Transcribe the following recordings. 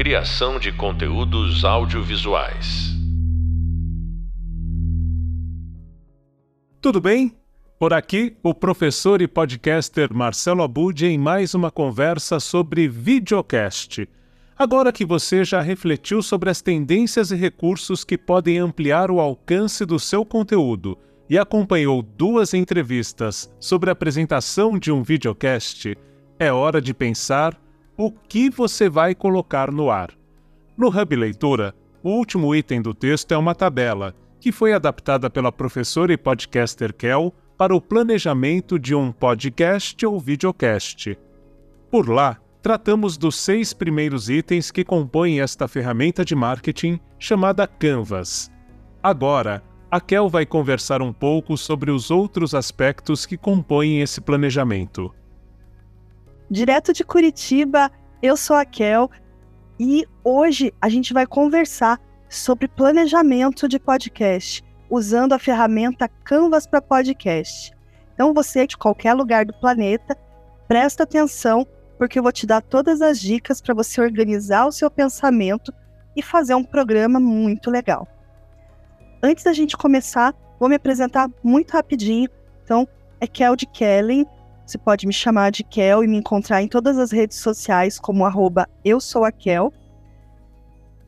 Criação de conteúdos audiovisuais. Tudo bem? Por aqui, o professor e podcaster Marcelo Abud em mais uma conversa sobre videocast. Agora que você já refletiu sobre as tendências e recursos que podem ampliar o alcance do seu conteúdo e acompanhou duas entrevistas sobre a apresentação de um videocast, é hora de pensar o que você vai colocar no ar. No Hub Leitura, o último item do texto é uma tabela, que foi adaptada pela professora e podcaster Kel para o planejamento de um podcast ou videocast. Por lá, tratamos dos seis primeiros itens que compõem esta ferramenta de marketing chamada Canvas. Agora, a Kel vai conversar um pouco sobre os outros aspectos que compõem esse planejamento. Direto de Curitiba, eu sou a Kel e hoje a gente vai conversar sobre planejamento de podcast usando a ferramenta Canvas para podcast. Então você de qualquer lugar do planeta, presta atenção porque eu vou te dar todas as dicas para você organizar o seu pensamento e fazer um programa muito legal. Antes da gente começar, vou me apresentar muito rapidinho. Então, é Kel de Kellen. Você pode me chamar de Kel e me encontrar em todas as redes sociais como arroba eu sou a Kel.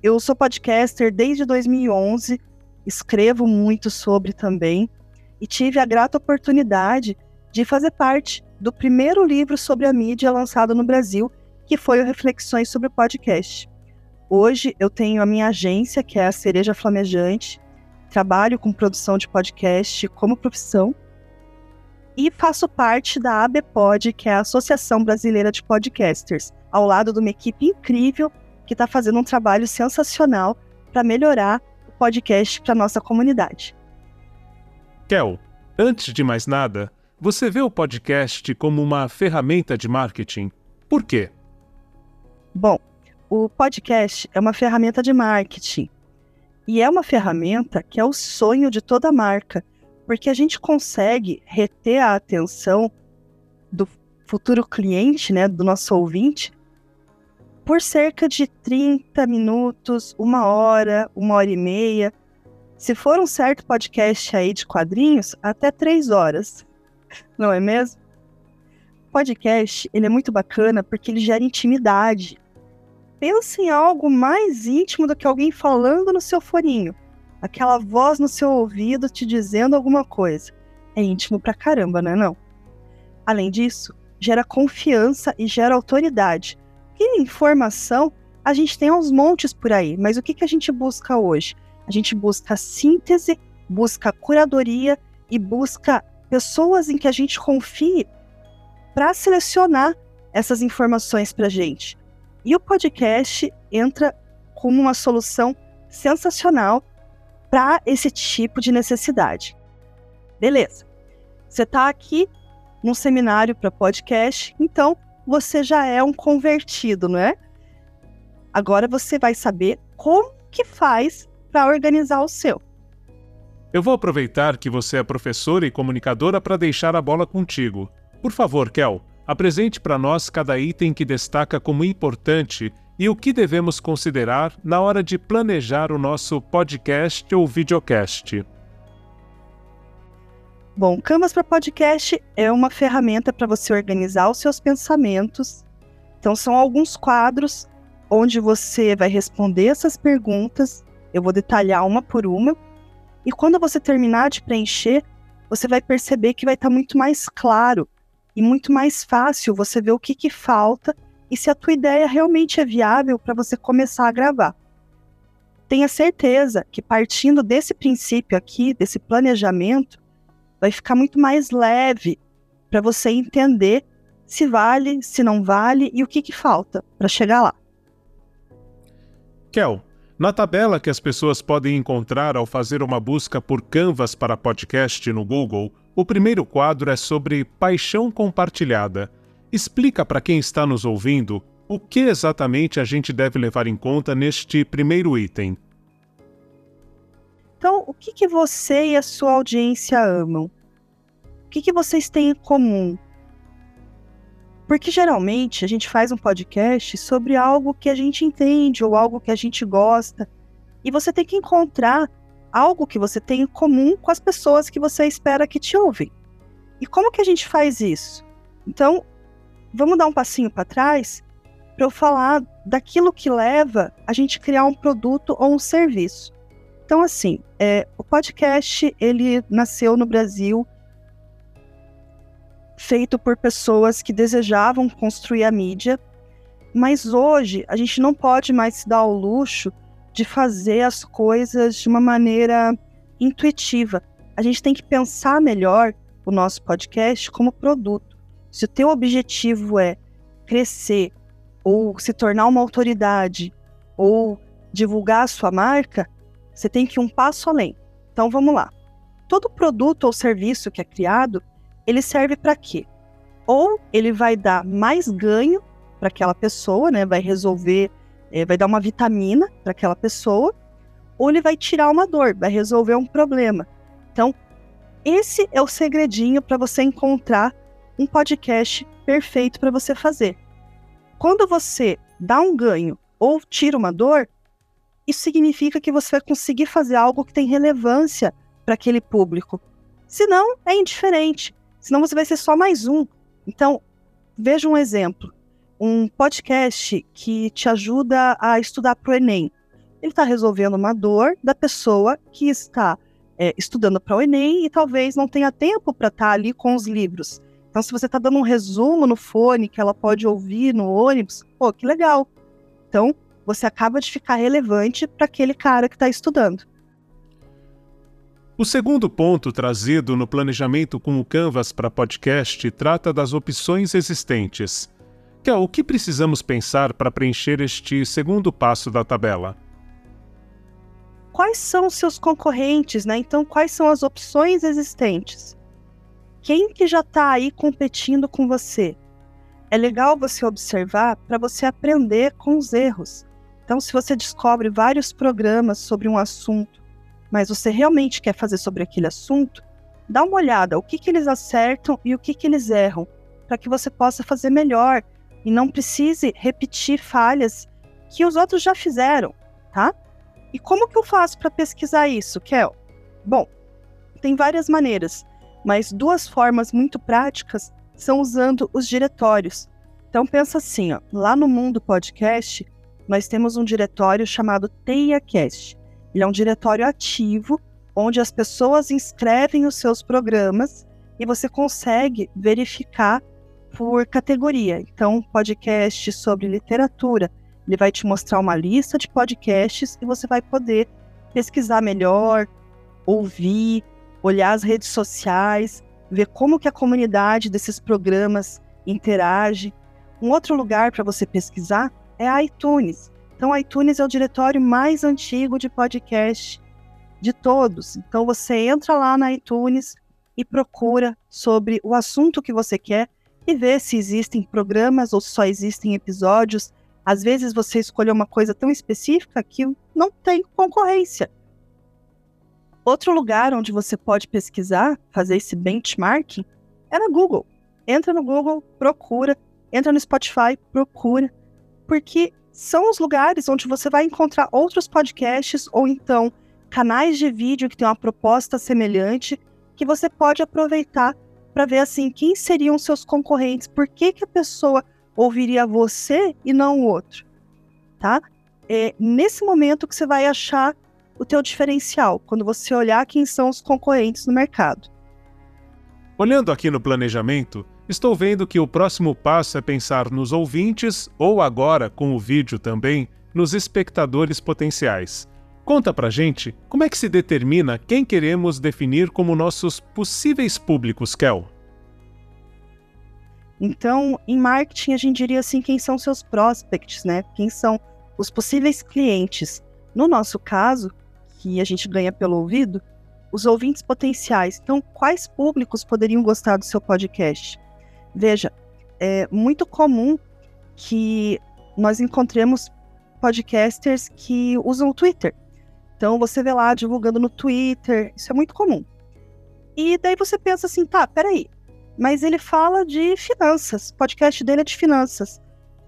Eu sou podcaster desde 2011, escrevo muito sobre também e tive a grata oportunidade de fazer parte do primeiro livro sobre a mídia lançado no Brasil, que foi o Reflexões sobre o Podcast. Hoje eu tenho a minha agência, que é a Cereja Flamejante, trabalho com produção de podcast como profissão e faço parte da ABPOD, que é a Associação Brasileira de Podcasters, ao lado de uma equipe incrível que está fazendo um trabalho sensacional para melhorar o podcast para nossa comunidade. Kel, antes de mais nada, você vê o podcast como uma ferramenta de marketing. Por quê? Bom, o podcast é uma ferramenta de marketing e é uma ferramenta que é o sonho de toda marca, porque a gente consegue reter a atenção do futuro cliente, né, do nosso ouvinte, por cerca de 30 minutos, uma hora, uma hora e meia. Se for um certo podcast aí de quadrinhos, até três horas. Não é mesmo? Podcast, ele é muito bacana porque ele gera intimidade pensa em algo mais íntimo do que alguém falando no seu foninho. Aquela voz no seu ouvido te dizendo alguma coisa. É íntimo pra caramba, não é não? Além disso, gera confiança e gera autoridade. E informação a gente tem aos montes por aí, mas o que, que a gente busca hoje? A gente busca síntese, busca curadoria e busca pessoas em que a gente confie para selecionar essas informações para gente. E o podcast entra como uma solução sensacional para esse tipo de necessidade. Beleza. Você está aqui num seminário para podcast, então você já é um convertido, não é? Agora você vai saber como que faz para organizar o seu. Eu vou aproveitar que você é professora e comunicadora para deixar a bola contigo. Por favor, Kel, Apresente para nós cada item que destaca como importante e o que devemos considerar na hora de planejar o nosso podcast ou videocast. Bom, Canvas para podcast é uma ferramenta para você organizar os seus pensamentos. Então, são alguns quadros onde você vai responder essas perguntas. Eu vou detalhar uma por uma. E quando você terminar de preencher, você vai perceber que vai estar tá muito mais claro e muito mais fácil você ver o que, que falta e se a tua ideia realmente é viável para você começar a gravar. Tenha certeza que partindo desse princípio aqui, desse planejamento, vai ficar muito mais leve para você entender se vale, se não vale e o que, que falta para chegar lá. Kel, na tabela que as pessoas podem encontrar ao fazer uma busca por Canvas para podcast no Google, o primeiro quadro é sobre paixão compartilhada. Explica para quem está nos ouvindo o que exatamente a gente deve levar em conta neste primeiro item. Então, o que, que você e a sua audiência amam? O que, que vocês têm em comum? Porque geralmente a gente faz um podcast sobre algo que a gente entende ou algo que a gente gosta. E você tem que encontrar algo que você tem em comum com as pessoas que você espera que te ouvem. E como que a gente faz isso? Então, vamos dar um passinho para trás para eu falar daquilo que leva a gente criar um produto ou um serviço. Então, assim, é, o podcast ele nasceu no Brasil feito por pessoas que desejavam construir a mídia, mas hoje a gente não pode mais se dar ao luxo de fazer as coisas de uma maneira intuitiva. A gente tem que pensar melhor o nosso podcast como produto. Se o teu objetivo é crescer ou se tornar uma autoridade ou divulgar a sua marca, você tem que ir um passo além. Então vamos lá. Todo produto ou serviço que é criado, ele serve para quê? Ou ele vai dar mais ganho para aquela pessoa, né? Vai resolver, é, vai dar uma vitamina para aquela pessoa, ou ele vai tirar uma dor, vai resolver um problema. Então, esse é o segredinho para você encontrar um podcast perfeito para você fazer. Quando você dá um ganho ou tira uma dor, isso significa que você vai conseguir fazer algo que tem relevância para aquele público. Senão, é indiferente. Senão, você vai ser só mais um. Então, veja um exemplo. Um podcast que te ajuda a estudar para o Enem. Ele está resolvendo uma dor da pessoa que está é, estudando para o Enem e talvez não tenha tempo para estar tá ali com os livros. Então, se você está dando um resumo no fone que ela pode ouvir no ônibus, pô, que legal. Então, você acaba de ficar relevante para aquele cara que está estudando. O segundo ponto trazido no planejamento com o Canvas para podcast trata das opções existentes. É o que precisamos pensar para preencher este segundo passo da tabela? Quais são seus concorrentes, né? Então, quais são as opções existentes? quem que já está aí competindo com você. É legal você observar para você aprender com os erros. Então, se você descobre vários programas sobre um assunto, mas você realmente quer fazer sobre aquele assunto, dá uma olhada o que, que eles acertam e o que, que eles erram, para que você possa fazer melhor e não precise repetir falhas que os outros já fizeram, tá? E como que eu faço para pesquisar isso, Kel? Bom, tem várias maneiras mas duas formas muito práticas são usando os diretórios. Então pensa assim, ó, lá no mundo podcast, nós temos um diretório chamado TeiaCast. Ele é um diretório ativo onde as pessoas inscrevem os seus programas e você consegue verificar por categoria. Então, podcast sobre literatura, ele vai te mostrar uma lista de podcasts e você vai poder pesquisar melhor, ouvir, olhar as redes sociais, ver como que a comunidade desses programas interage. Um outro lugar para você pesquisar é a iTunes. Então, a iTunes é o diretório mais antigo de podcast de todos. Então, você entra lá na iTunes e procura sobre o assunto que você quer e vê se existem programas ou só existem episódios. Às vezes você escolheu uma coisa tão específica que não tem concorrência. Outro lugar onde você pode pesquisar, fazer esse benchmarking, é no Google. Entra no Google, procura, entra no Spotify, procura, porque são os lugares onde você vai encontrar outros podcasts ou então canais de vídeo que têm uma proposta semelhante que você pode aproveitar para ver assim quem seriam seus concorrentes, por que, que a pessoa ouviria você e não o outro, tá? É nesse momento que você vai achar o teu diferencial quando você olhar quem são os concorrentes no mercado. Olhando aqui no planejamento, estou vendo que o próximo passo é pensar nos ouvintes ou agora com o vídeo também nos espectadores potenciais. Conta pra gente como é que se determina quem queremos definir como nossos possíveis públicos, Kel. Então, em marketing a gente diria assim quem são seus prospects, né? Quem são os possíveis clientes. No nosso caso, que a gente ganha pelo ouvido, os ouvintes potenciais. Então, quais públicos poderiam gostar do seu podcast? Veja, é muito comum que nós encontremos podcasters que usam o Twitter. Então, você vê lá divulgando no Twitter, isso é muito comum. E daí você pensa assim, tá, peraí, mas ele fala de finanças. O podcast dele é de finanças.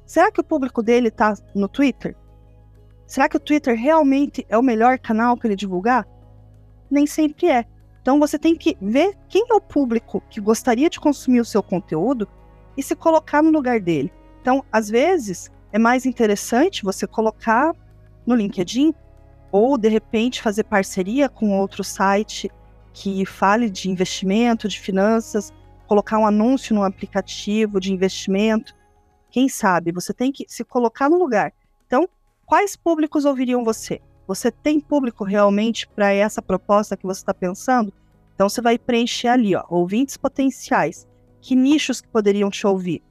Será que o público dele está no Twitter? Será que o Twitter realmente é o melhor canal para ele divulgar? Nem sempre é. Então você tem que ver quem é o público que gostaria de consumir o seu conteúdo e se colocar no lugar dele. Então, às vezes, é mais interessante você colocar no LinkedIn ou de repente fazer parceria com outro site que fale de investimento, de finanças, colocar um anúncio no aplicativo de investimento. Quem sabe? Você tem que se colocar no lugar. Então, quais públicos ouviriam você? Você tem público realmente para essa proposta que você está pensando? Então você vai preencher ali, ó, ouvintes potenciais. Que nichos que poderiam te ouvir?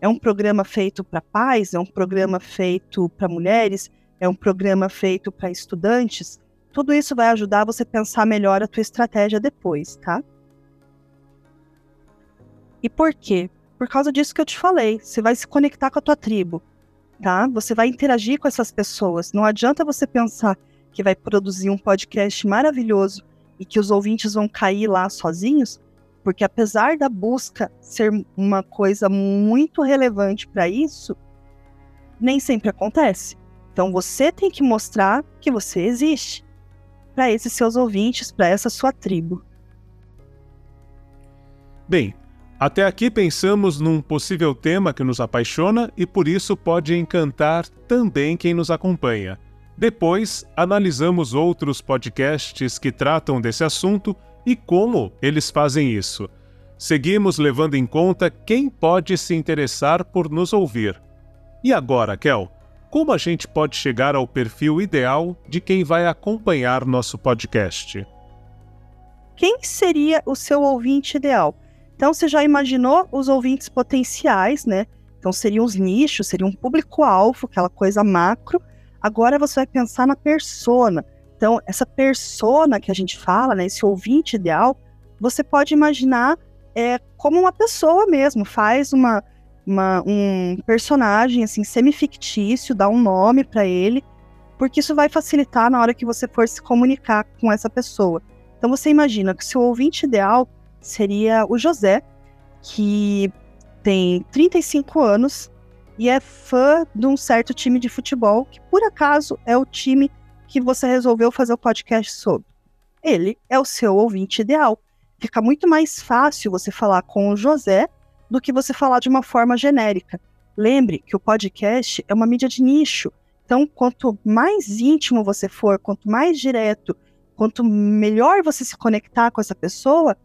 É um programa feito para pais? É um programa feito para mulheres? É um programa feito para estudantes? Tudo isso vai ajudar você a pensar melhor a tua estratégia depois, tá? E por quê? Por causa disso que eu te falei. Você vai se conectar com a tua tribo tá? Você vai interagir com essas pessoas. Não adianta você pensar que vai produzir um podcast maravilhoso e que os ouvintes vão cair lá sozinhos, porque apesar da busca ser uma coisa muito relevante para isso, nem sempre acontece. Então você tem que mostrar que você existe para esses seus ouvintes, para essa sua tribo. Bem, até aqui pensamos num possível tema que nos apaixona e por isso pode encantar também quem nos acompanha. Depois, analisamos outros podcasts que tratam desse assunto e como eles fazem isso. Seguimos levando em conta quem pode se interessar por nos ouvir. E agora, Kel, como a gente pode chegar ao perfil ideal de quem vai acompanhar nosso podcast? Quem seria o seu ouvinte ideal? Então você já imaginou os ouvintes potenciais, né? Então seriam os nichos, seria um público-alvo, aquela coisa macro. Agora você vai pensar na persona. Então, essa persona que a gente fala, né, esse ouvinte ideal, você pode imaginar é, como uma pessoa mesmo, faz uma, uma um personagem assim semi-fictício, dá um nome para ele, porque isso vai facilitar na hora que você for se comunicar com essa pessoa. Então você imagina que seu ouvinte ideal seria o José, que tem 35 anos e é fã de um certo time de futebol, que por acaso é o time que você resolveu fazer o podcast sobre. Ele é o seu ouvinte ideal. Fica muito mais fácil você falar com o José do que você falar de uma forma genérica. Lembre que o podcast é uma mídia de nicho. Então, quanto mais íntimo você for, quanto mais direto, quanto melhor você se conectar com essa pessoa,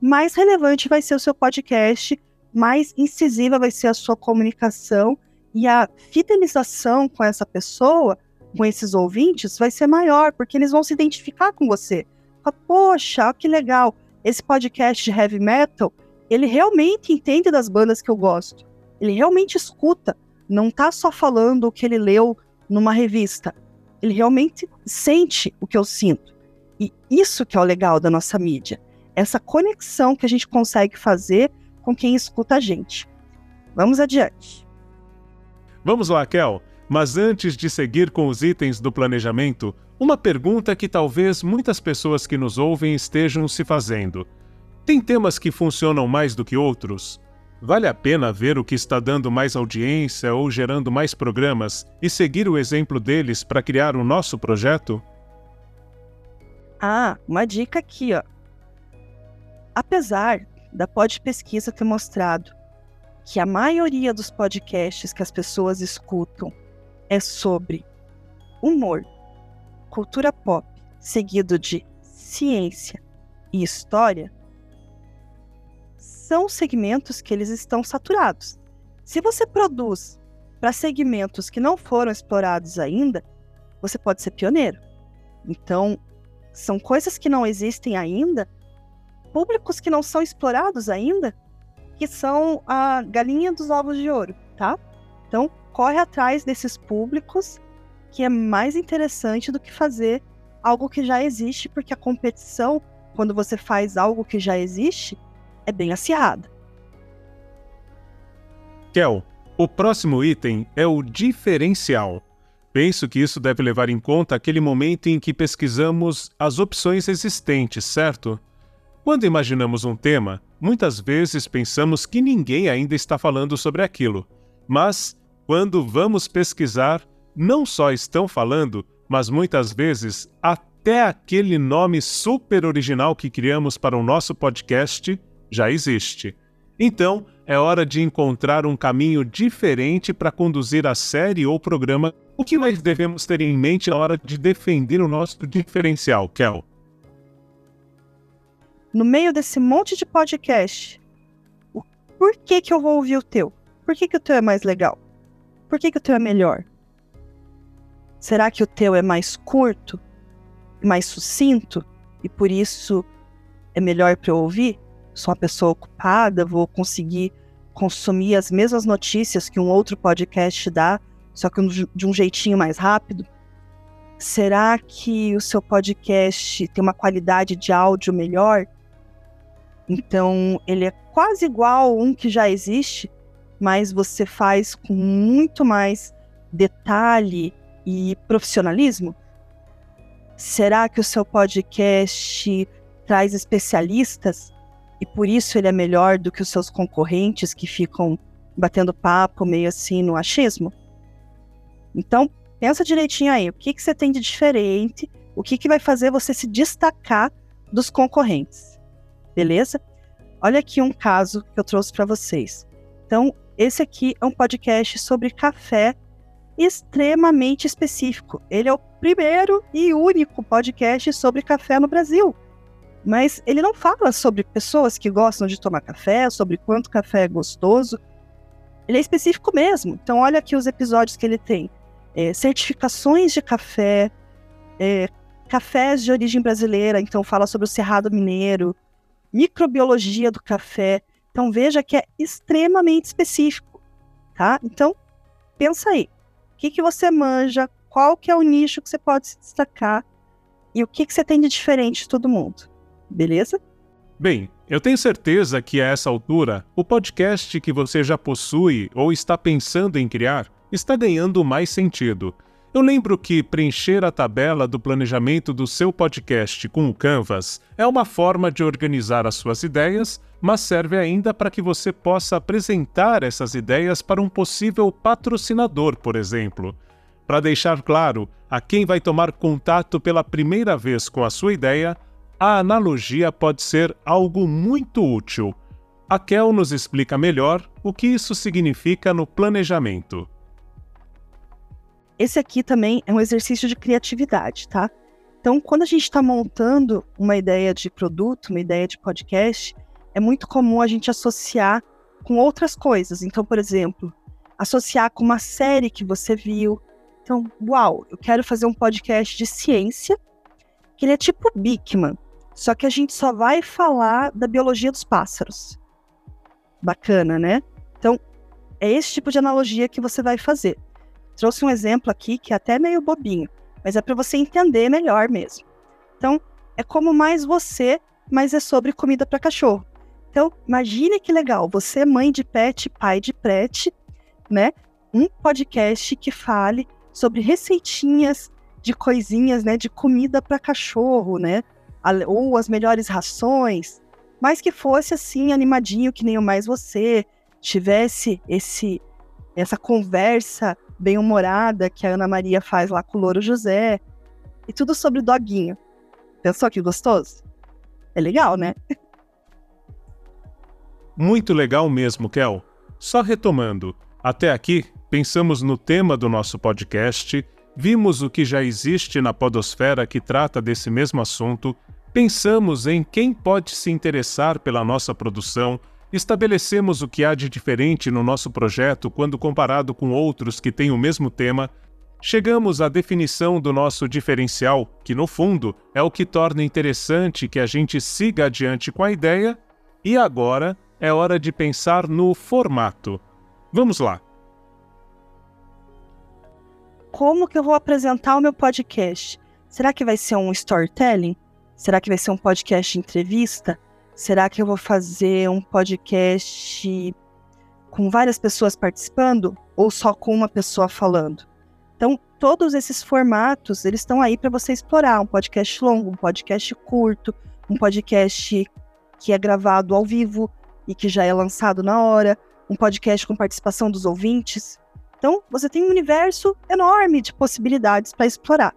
mais relevante vai ser o seu podcast, mais incisiva vai ser a sua comunicação e a fidelização com essa pessoa, com esses ouvintes, vai ser maior, porque eles vão se identificar com você. Fala, Poxa, que legal, esse podcast de heavy metal, ele realmente entende das bandas que eu gosto. Ele realmente escuta, não tá só falando o que ele leu numa revista. Ele realmente sente o que eu sinto. E isso que é o legal da nossa mídia essa conexão que a gente consegue fazer com quem escuta a gente. Vamos adiante. Vamos lá, Kel. Mas antes de seguir com os itens do planejamento, uma pergunta que talvez muitas pessoas que nos ouvem estejam se fazendo. Tem temas que funcionam mais do que outros? Vale a pena ver o que está dando mais audiência ou gerando mais programas e seguir o exemplo deles para criar o nosso projeto? Ah, uma dica aqui, ó. Apesar da Pod Pesquisa ter mostrado que a maioria dos podcasts que as pessoas escutam é sobre humor, cultura pop, seguido de ciência e história, são segmentos que eles estão saturados. Se você produz para segmentos que não foram explorados ainda, você pode ser pioneiro. Então, são coisas que não existem ainda públicos que não são explorados ainda, que são a galinha dos ovos de ouro, tá? Então, corre atrás desses públicos, que é mais interessante do que fazer algo que já existe, porque a competição, quando você faz algo que já existe, é bem acirrada. Kel, o próximo item é o diferencial. Penso que isso deve levar em conta aquele momento em que pesquisamos as opções existentes, certo? Quando imaginamos um tema, muitas vezes pensamos que ninguém ainda está falando sobre aquilo. Mas, quando vamos pesquisar, não só estão falando, mas muitas vezes até aquele nome super original que criamos para o nosso podcast já existe. Então, é hora de encontrar um caminho diferente para conduzir a série ou programa. O que nós devemos ter em mente na hora de defender o nosso diferencial, Kel? No meio desse monte de podcast, por que, que eu vou ouvir o teu? Por que, que o teu é mais legal? Por que, que o teu é melhor? Será que o teu é mais curto, mais sucinto e por isso é melhor para eu ouvir? Sou uma pessoa ocupada, vou conseguir consumir as mesmas notícias que um outro podcast dá, só que de um jeitinho mais rápido? Será que o seu podcast tem uma qualidade de áudio melhor? Então, ele é quase igual um que já existe, mas você faz com muito mais detalhe e profissionalismo? Será que o seu podcast traz especialistas e por isso ele é melhor do que os seus concorrentes que ficam batendo papo meio assim no achismo? Então, pensa direitinho aí, o que, que você tem de diferente, o que, que vai fazer você se destacar dos concorrentes, beleza? Olha aqui um caso que eu trouxe para vocês. Então, esse aqui é um podcast sobre café extremamente específico. Ele é o primeiro e único podcast sobre café no Brasil. Mas ele não fala sobre pessoas que gostam de tomar café, sobre quanto café é gostoso. Ele é específico mesmo. Então, olha aqui os episódios que ele tem: é, certificações de café, é, cafés de origem brasileira. Então, fala sobre o Cerrado Mineiro, microbiologia do café. Então, veja que é extremamente específico, tá? Então, pensa aí. O que, que você manja? Qual que é o nicho que você pode se destacar? E o que, que você tem de diferente de todo mundo? Beleza? Bem, eu tenho certeza que a essa altura, o podcast que você já possui ou está pensando em criar está ganhando mais sentido. Eu lembro que preencher a tabela do planejamento do seu podcast com o Canvas é uma forma de organizar as suas ideias, mas serve ainda para que você possa apresentar essas ideias para um possível patrocinador, por exemplo. Para deixar claro a quem vai tomar contato pela primeira vez com a sua ideia, a analogia pode ser algo muito útil. A Kel nos explica melhor o que isso significa no planejamento. Esse aqui também é um exercício de criatividade, tá? Então, quando a gente está montando uma ideia de produto, uma ideia de podcast, é muito comum a gente associar com outras coisas. Então, por exemplo, associar com uma série que você viu. Então, uau, eu quero fazer um podcast de ciência, que ele é tipo Bigman. Só que a gente só vai falar da biologia dos pássaros. Bacana, né? Então, é esse tipo de analogia que você vai fazer. Trouxe um exemplo aqui que é até meio bobinho, mas é para você entender melhor mesmo. Então, é como mais você, mas é sobre comida para cachorro. Então, imagine que legal, você mãe de pet, pai de pet, né? Um podcast que fale sobre receitinhas de coisinhas, né, de comida para cachorro, né? Ou as melhores rações, mas que fosse assim animadinho que nem o mais você, tivesse esse essa conversa bem humorada que a Ana Maria faz lá com o Louro José, e tudo sobre o doguinho. Pensou que gostoso? É legal, né? Muito legal mesmo, Kel. Só retomando, até aqui pensamos no tema do nosso podcast, vimos o que já existe na podosfera que trata desse mesmo assunto Pensamos em quem pode se interessar pela nossa produção, estabelecemos o que há de diferente no nosso projeto quando comparado com outros que têm o mesmo tema, chegamos à definição do nosso diferencial, que no fundo é o que torna interessante que a gente siga adiante com a ideia, e agora é hora de pensar no formato. Vamos lá! Como que eu vou apresentar o meu podcast? Será que vai ser um storytelling? Será que vai ser um podcast entrevista? Será que eu vou fazer um podcast com várias pessoas participando ou só com uma pessoa falando? Então, todos esses formatos, eles estão aí para você explorar, um podcast longo, um podcast curto, um podcast que é gravado ao vivo e que já é lançado na hora, um podcast com participação dos ouvintes. Então, você tem um universo enorme de possibilidades para explorar.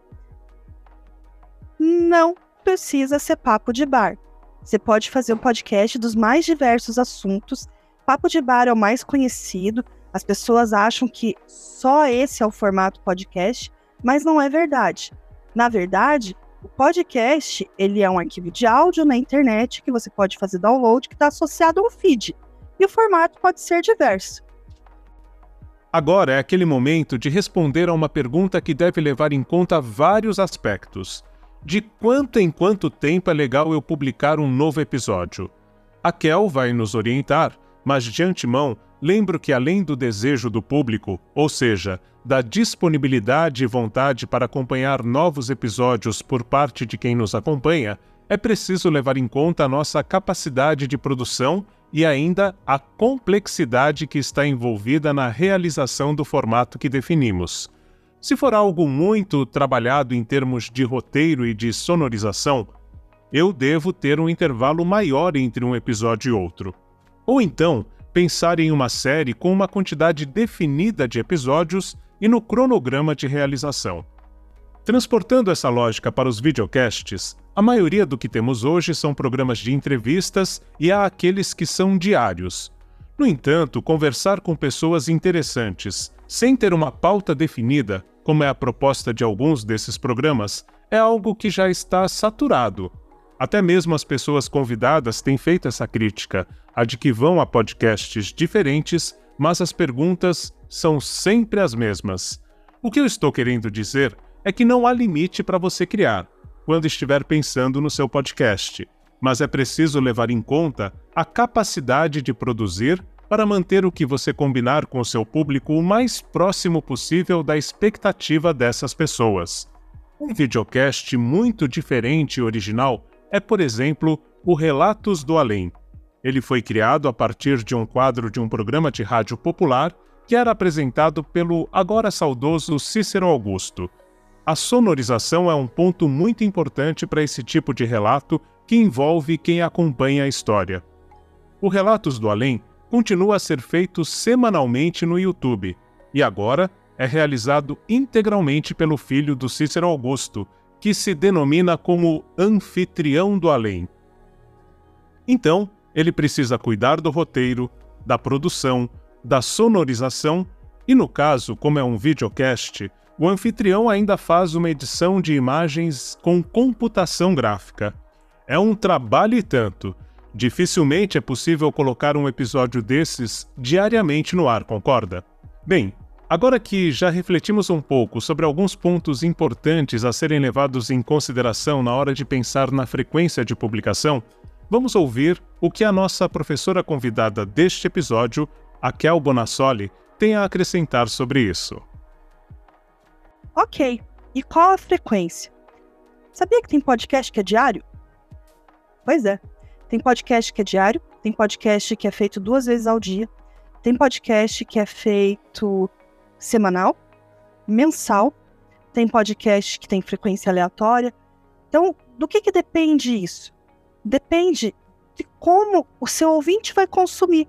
Não precisa ser papo de bar. Você pode fazer um podcast dos mais diversos assuntos. Papo de bar é o mais conhecido. As pessoas acham que só esse é o formato podcast, mas não é verdade. Na verdade, o podcast ele é um arquivo de áudio na internet que você pode fazer download que está associado a um feed e o formato pode ser diverso. Agora é aquele momento de responder a uma pergunta que deve levar em conta vários aspectos. De quanto em quanto tempo é legal eu publicar um novo episódio? A Kel vai nos orientar, mas de antemão, lembro que além do desejo do público, ou seja, da disponibilidade e vontade para acompanhar novos episódios por parte de quem nos acompanha, é preciso levar em conta a nossa capacidade de produção e ainda a complexidade que está envolvida na realização do formato que definimos. Se for algo muito trabalhado em termos de roteiro e de sonorização, eu devo ter um intervalo maior entre um episódio e outro. Ou então, pensar em uma série com uma quantidade definida de episódios e no cronograma de realização. Transportando essa lógica para os videocasts, a maioria do que temos hoje são programas de entrevistas e há aqueles que são diários. No entanto, conversar com pessoas interessantes, sem ter uma pauta definida, como é a proposta de alguns desses programas, é algo que já está saturado. Até mesmo as pessoas convidadas têm feito essa crítica, a de que vão a podcasts diferentes, mas as perguntas são sempre as mesmas. O que eu estou querendo dizer é que não há limite para você criar quando estiver pensando no seu podcast, mas é preciso levar em conta a capacidade de produzir para manter o que você combinar com o seu público o mais próximo possível da expectativa dessas pessoas. Um videocast muito diferente e original é, por exemplo, o Relatos do Além. Ele foi criado a partir de um quadro de um programa de rádio popular que era apresentado pelo agora saudoso Cícero Augusto a sonorização é um ponto muito importante para esse tipo de relato que envolve quem acompanha a história. O Relatos do Além continua a ser feito semanalmente no YouTube e agora é realizado integralmente pelo filho do Cícero Augusto, que se denomina como Anfitrião do Além. Então, ele precisa cuidar do roteiro, da produção, da sonorização e, no caso, como é um videocast, o anfitrião ainda faz uma edição de imagens com computação gráfica. É um trabalho e tanto. Dificilmente é possível colocar um episódio desses diariamente no ar, concorda? Bem, agora que já refletimos um pouco sobre alguns pontos importantes a serem levados em consideração na hora de pensar na frequência de publicação, vamos ouvir o que a nossa professora convidada deste episódio, a Kel Bonassoli, tem a acrescentar sobre isso. Ok, e qual a frequência? Sabia que tem podcast que é diário? Pois é, tem podcast que é diário, tem podcast que é feito duas vezes ao dia, tem podcast que é feito semanal, mensal, tem podcast que tem frequência aleatória. Então, do que, que depende isso? Depende de como o seu ouvinte vai consumir.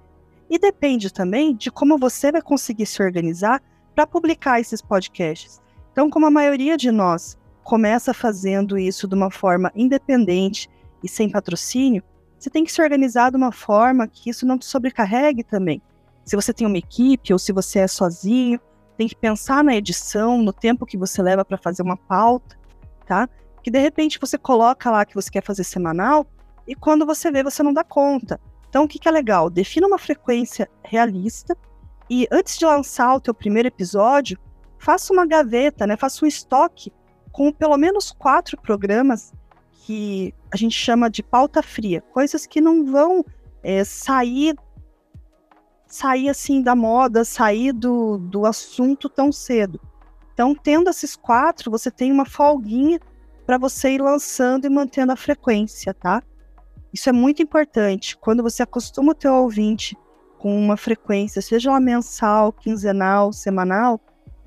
E depende também de como você vai conseguir se organizar para publicar esses podcasts. Então, como a maioria de nós começa fazendo isso de uma forma independente e sem patrocínio, você tem que se organizar de uma forma que isso não te sobrecarregue também. Se você tem uma equipe ou se você é sozinho, tem que pensar na edição, no tempo que você leva para fazer uma pauta, tá? Que de repente você coloca lá que você quer fazer semanal e quando você vê você não dá conta. Então o que, que é legal? Defina uma frequência realista e antes de lançar o teu primeiro episódio, faça uma gaveta, né? Faça um estoque com pelo menos quatro programas que a gente chama de pauta fria, coisas que não vão é, sair sair assim da moda, sair do, do assunto tão cedo. Então, tendo esses quatro, você tem uma folguinha para você ir lançando e mantendo a frequência, tá? Isso é muito importante. Quando você acostuma o teu ouvinte com uma frequência, seja ela mensal, quinzenal, semanal,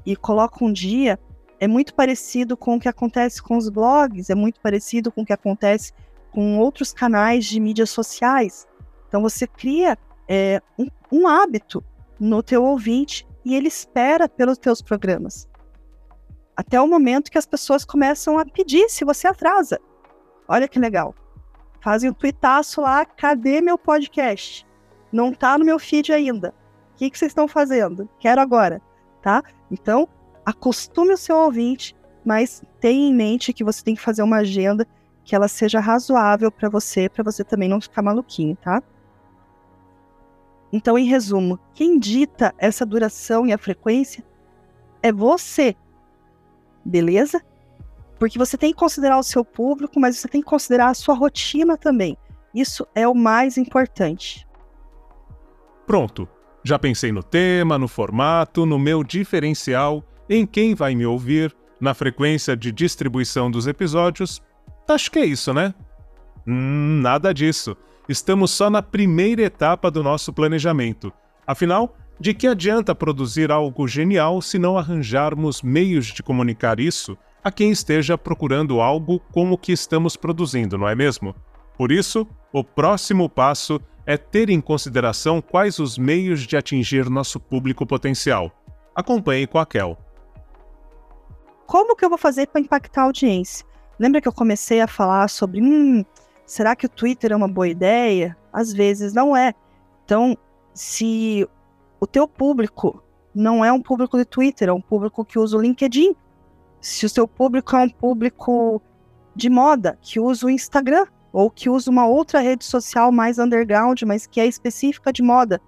e coloca um dia, é muito parecido com o que acontece com os blogs, é muito parecido com o que acontece com outros canais de mídias sociais. Então você cria é, um, um hábito no teu ouvinte e ele espera pelos teus programas. Até o momento que as pessoas começam a pedir se você atrasa. Olha que legal. Fazem um tuitaço lá, cadê meu podcast? Não tá no meu feed ainda. O que, que vocês estão fazendo? Quero agora, tá? Então, acostume o seu ouvinte, mas tenha em mente que você tem que fazer uma agenda que ela seja razoável para você, para você também não ficar maluquinho, tá? Então, em resumo, quem dita essa duração e a frequência é você. Beleza? Porque você tem que considerar o seu público, mas você tem que considerar a sua rotina também. Isso é o mais importante. Pronto. Já pensei no tema, no formato, no meu diferencial, em quem vai me ouvir, na frequência de distribuição dos episódios. Acho que é isso, né? Hum, nada disso. Estamos só na primeira etapa do nosso planejamento. Afinal, de que adianta produzir algo genial se não arranjarmos meios de comunicar isso a quem esteja procurando algo como o que estamos produzindo, não é mesmo? Por isso, o próximo passo é ter em consideração quais os meios de atingir nosso público potencial. Acompanhe com a Kel. Como que eu vou fazer para impactar a audiência? Lembra que eu comecei a falar sobre, hum, será que o Twitter é uma boa ideia? Às vezes não é. Então, se o teu público não é um público de Twitter, é um público que usa o LinkedIn, se o seu público é um público de moda, que usa o Instagram, ou que usa uma outra rede social mais underground, mas que é específica de moda,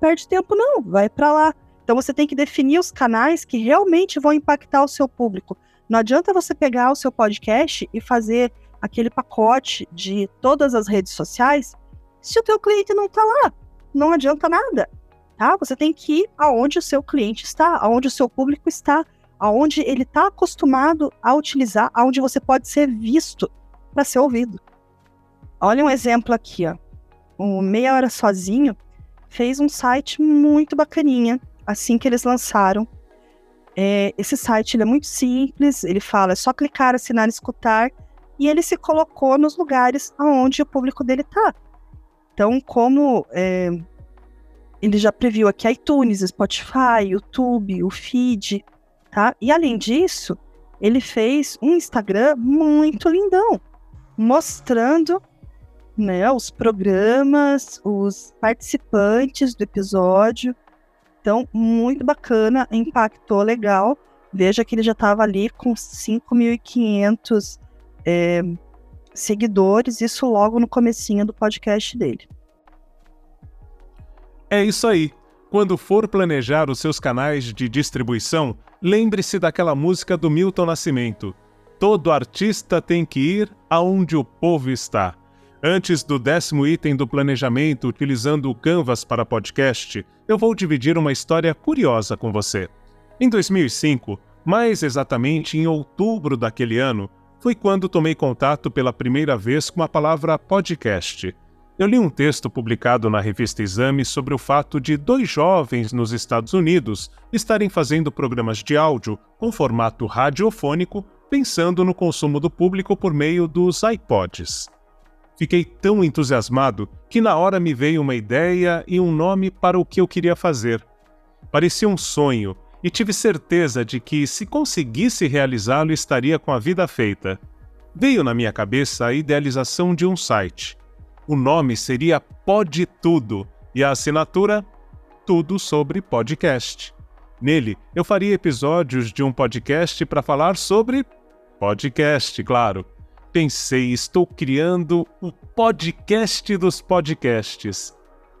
perde tempo não, vai para lá. Então você tem que definir os canais que realmente vão impactar o seu público. Não adianta você pegar o seu podcast e fazer aquele pacote de todas as redes sociais se o teu cliente não está lá. Não adianta nada, tá? Você tem que ir aonde o seu cliente está, aonde o seu público está aonde ele está acostumado a utilizar, aonde você pode ser visto para ser ouvido. Olha um exemplo aqui, ó. O Meia Hora Sozinho fez um site muito bacaninha assim que eles lançaram. É, esse site é muito simples, ele fala é só clicar, assinar, escutar, e ele se colocou nos lugares aonde o público dele está. Então, como é, ele já previu aqui iTunes, Spotify, YouTube, o feed, tá? E além disso, ele fez um Instagram muito lindão, mostrando né, os programas, os participantes do episódio. Então, muito bacana, impactou legal. Veja que ele já estava ali com 5.500 é, seguidores, isso logo no comecinho do podcast dele. É isso aí. Quando for planejar os seus canais de distribuição, lembre-se daquela música do Milton Nascimento. Todo artista tem que ir aonde o povo está. Antes do décimo item do planejamento, utilizando o Canvas para podcast, eu vou dividir uma história curiosa com você. Em 2005, mais exatamente em outubro daquele ano, foi quando tomei contato pela primeira vez com a palavra podcast. Eu li um texto publicado na revista Exame sobre o fato de dois jovens nos Estados Unidos estarem fazendo programas de áudio com formato radiofônico, pensando no consumo do público por meio dos iPods. Fiquei tão entusiasmado que na hora me veio uma ideia e um nome para o que eu queria fazer. Parecia um sonho e tive certeza de que, se conseguisse realizá-lo, estaria com a vida feita. Veio na minha cabeça a idealização de um site o nome seria Pode Tudo e a assinatura Tudo sobre Podcast. Nele, eu faria episódios de um podcast para falar sobre podcast, claro. Pensei, estou criando o podcast dos podcasts.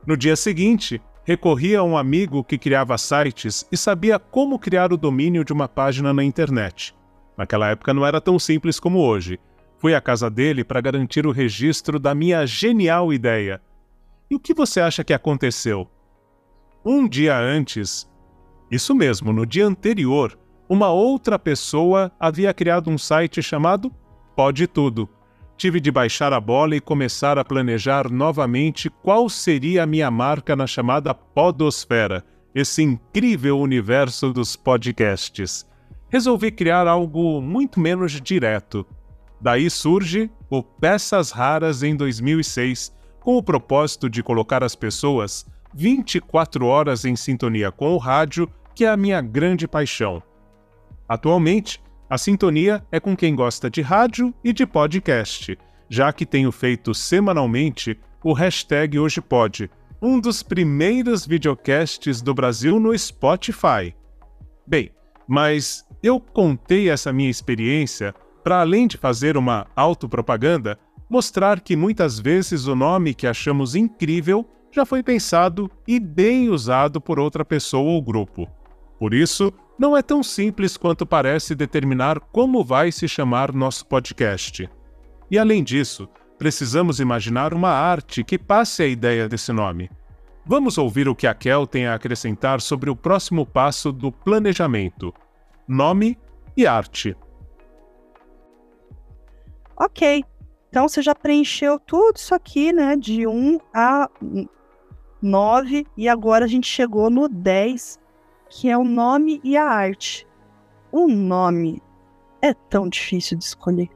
No dia seguinte, recorri a um amigo que criava sites e sabia como criar o domínio de uma página na internet. Naquela época não era tão simples como hoje. Fui à casa dele para garantir o registro da minha genial ideia. E o que você acha que aconteceu? Um dia antes, isso mesmo, no dia anterior, uma outra pessoa havia criado um site chamado Pode Tudo. Tive de baixar a bola e começar a planejar novamente qual seria a minha marca na chamada Podosfera, esse incrível universo dos podcasts. Resolvi criar algo muito menos direto Daí surge o Peças Raras em 2006, com o propósito de colocar as pessoas 24 horas em sintonia com o rádio, que é a minha grande paixão. Atualmente, a sintonia é com quem gosta de rádio e de podcast, já que tenho feito semanalmente o hashtag Hoje Pode, um dos primeiros videocasts do Brasil no Spotify. Bem, mas eu contei essa minha experiência para além de fazer uma autopropaganda, mostrar que muitas vezes o nome que achamos incrível já foi pensado e bem usado por outra pessoa ou grupo. Por isso, não é tão simples quanto parece determinar como vai se chamar nosso podcast. E além disso, precisamos imaginar uma arte que passe a ideia desse nome. Vamos ouvir o que a Kel tem a acrescentar sobre o próximo passo do planejamento: nome e arte. Ok, então você já preencheu tudo isso aqui, né? De 1 a 9, e agora a gente chegou no 10, que é o nome e a arte. O nome é tão difícil de escolher.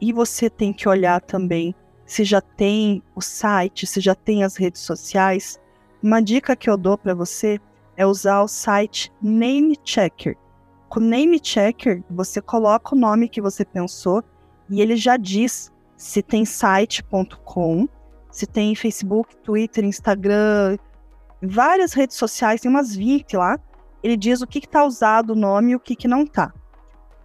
E você tem que olhar também se já tem o site, se já tem as redes sociais. Uma dica que eu dou para você é usar o site Name Checker. Com Name Checker, você coloca o nome que você pensou e ele já diz se tem site.com, se tem Facebook, Twitter, Instagram, várias redes sociais, tem umas 20 lá. Ele diz o que está usado o nome e o que, que não está.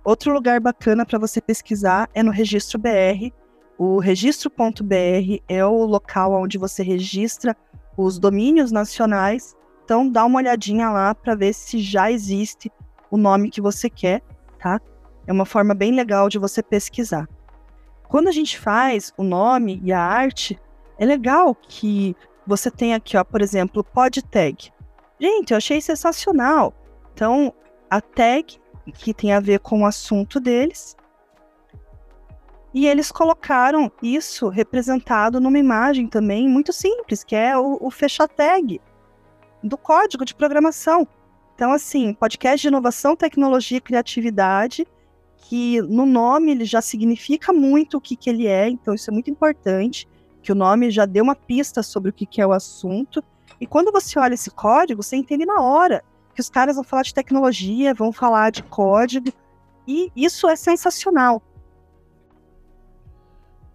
Outro lugar bacana para você pesquisar é no Registro BR. O registro.br é o local onde você registra os domínios nacionais. Então dá uma olhadinha lá para ver se já existe o nome que você quer, tá? É uma forma bem legal de você pesquisar. Quando a gente faz o nome e a arte, é legal que você tenha aqui, ó, por exemplo, pod tag. Gente, eu achei sensacional. Então, a tag que tem a ver com o assunto deles. E eles colocaram isso representado numa imagem também muito simples, que é o, o fecha tag do código de programação. Então, assim, podcast de inovação, tecnologia e criatividade que no nome ele já significa muito o que, que ele é, então isso é muito importante, que o nome já deu uma pista sobre o que, que é o assunto. E quando você olha esse código, você entende na hora que os caras vão falar de tecnologia, vão falar de código, e isso é sensacional.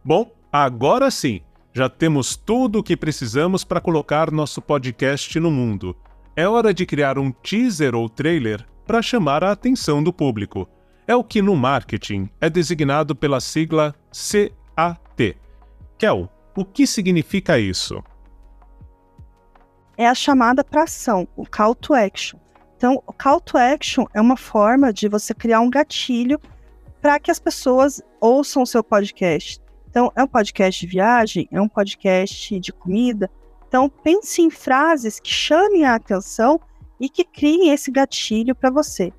Bom, agora sim, já temos tudo o que precisamos para colocar nosso podcast no mundo. É hora de criar um teaser ou trailer para chamar a atenção do público é o que no marketing é designado pela sigla CAT. Kel, o que significa isso? É a chamada para ação, o call to action. Então, o call to action é uma forma de você criar um gatilho para que as pessoas ouçam o seu podcast. Então, é um podcast de viagem, é um podcast de comida. Então, pense em frases que chamem a atenção e que criem esse gatilho para você.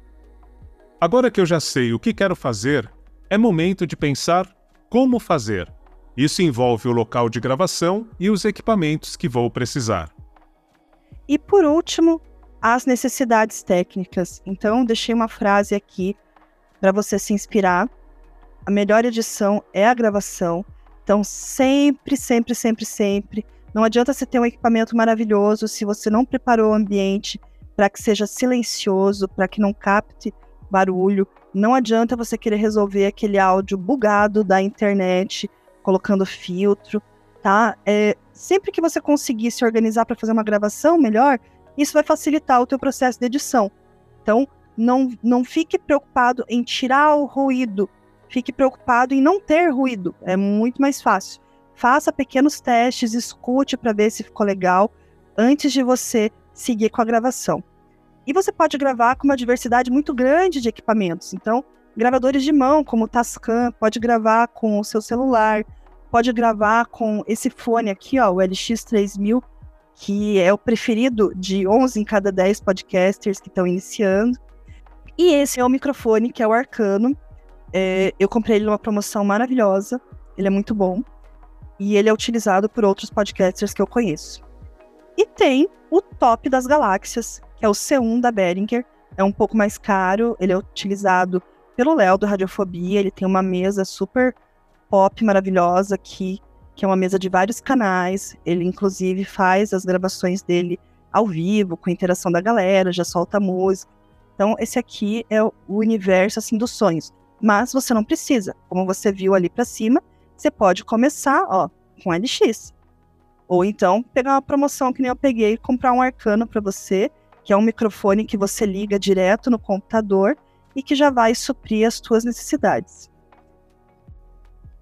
Agora que eu já sei o que quero fazer, é momento de pensar como fazer. Isso envolve o local de gravação e os equipamentos que vou precisar. E por último, as necessidades técnicas. Então, deixei uma frase aqui para você se inspirar. A melhor edição é a gravação. Então, sempre, sempre, sempre, sempre. Não adianta você ter um equipamento maravilhoso se você não preparou o ambiente para que seja silencioso, para que não capte barulho. Não adianta você querer resolver aquele áudio bugado da internet, colocando filtro, tá? É, sempre que você conseguir se organizar para fazer uma gravação melhor, isso vai facilitar o teu processo de edição. Então, não, não fique preocupado em tirar o ruído, fique preocupado em não ter ruído, é muito mais fácil. Faça pequenos testes, escute para ver se ficou legal antes de você seguir com a gravação. E você pode gravar com uma diversidade muito grande de equipamentos. Então, gravadores de mão, como o Tascam, pode gravar com o seu celular, pode gravar com esse fone aqui, ó, o LX3000, que é o preferido de 11 em cada 10 podcasters que estão iniciando. E esse é o microfone, que é o Arcano. É, eu comprei ele numa promoção maravilhosa, ele é muito bom. E ele é utilizado por outros podcasters que eu conheço. E tem o top das galáxias, que é o C1 da Behringer. É um pouco mais caro, ele é utilizado pelo Léo do Radiofobia. Ele tem uma mesa super pop maravilhosa aqui, que é uma mesa de vários canais. Ele, inclusive, faz as gravações dele ao vivo, com interação da galera, já solta música. Então, esse aqui é o universo assim dos sonhos. Mas você não precisa. Como você viu ali para cima, você pode começar, ó, com LX. Ou então pegar uma promoção que nem eu peguei e comprar um arcano para você, que é um microfone que você liga direto no computador e que já vai suprir as suas necessidades.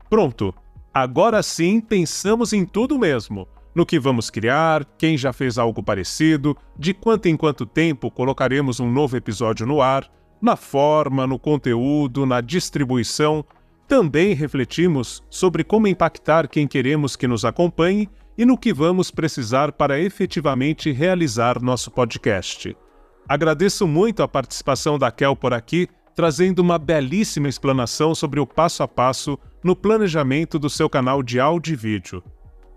Pronto. Agora sim pensamos em tudo mesmo. No que vamos criar, quem já fez algo parecido, de quanto em quanto tempo colocaremos um novo episódio no ar, na forma, no conteúdo, na distribuição. Também refletimos sobre como impactar quem queremos que nos acompanhe e no que vamos precisar para efetivamente realizar nosso podcast. Agradeço muito a participação da Kel por aqui, trazendo uma belíssima explanação sobre o passo a passo no planejamento do seu canal de áudio e vídeo.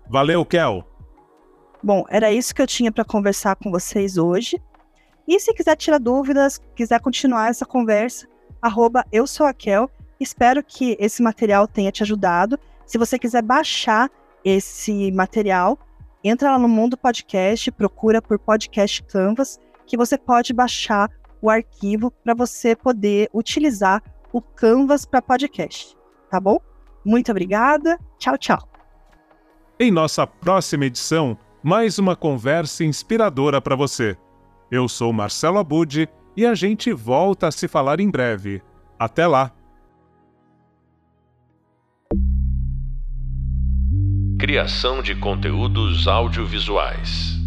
Valeu, Kel! Bom, era isso que eu tinha para conversar com vocês hoje. E se quiser tirar dúvidas, quiser continuar essa conversa, arroba eu sou a Kel. Espero que esse material tenha te ajudado. Se você quiser baixar esse material, entra lá no Mundo Podcast, procura por Podcast Canvas, que você pode baixar o arquivo para você poder utilizar o Canvas para podcast, tá bom? Muito obrigada. Tchau, tchau. Em nossa próxima edição, mais uma conversa inspiradora para você. Eu sou Marcelo Abud e a gente volta a se falar em breve. Até lá! Criação de conteúdos audiovisuais.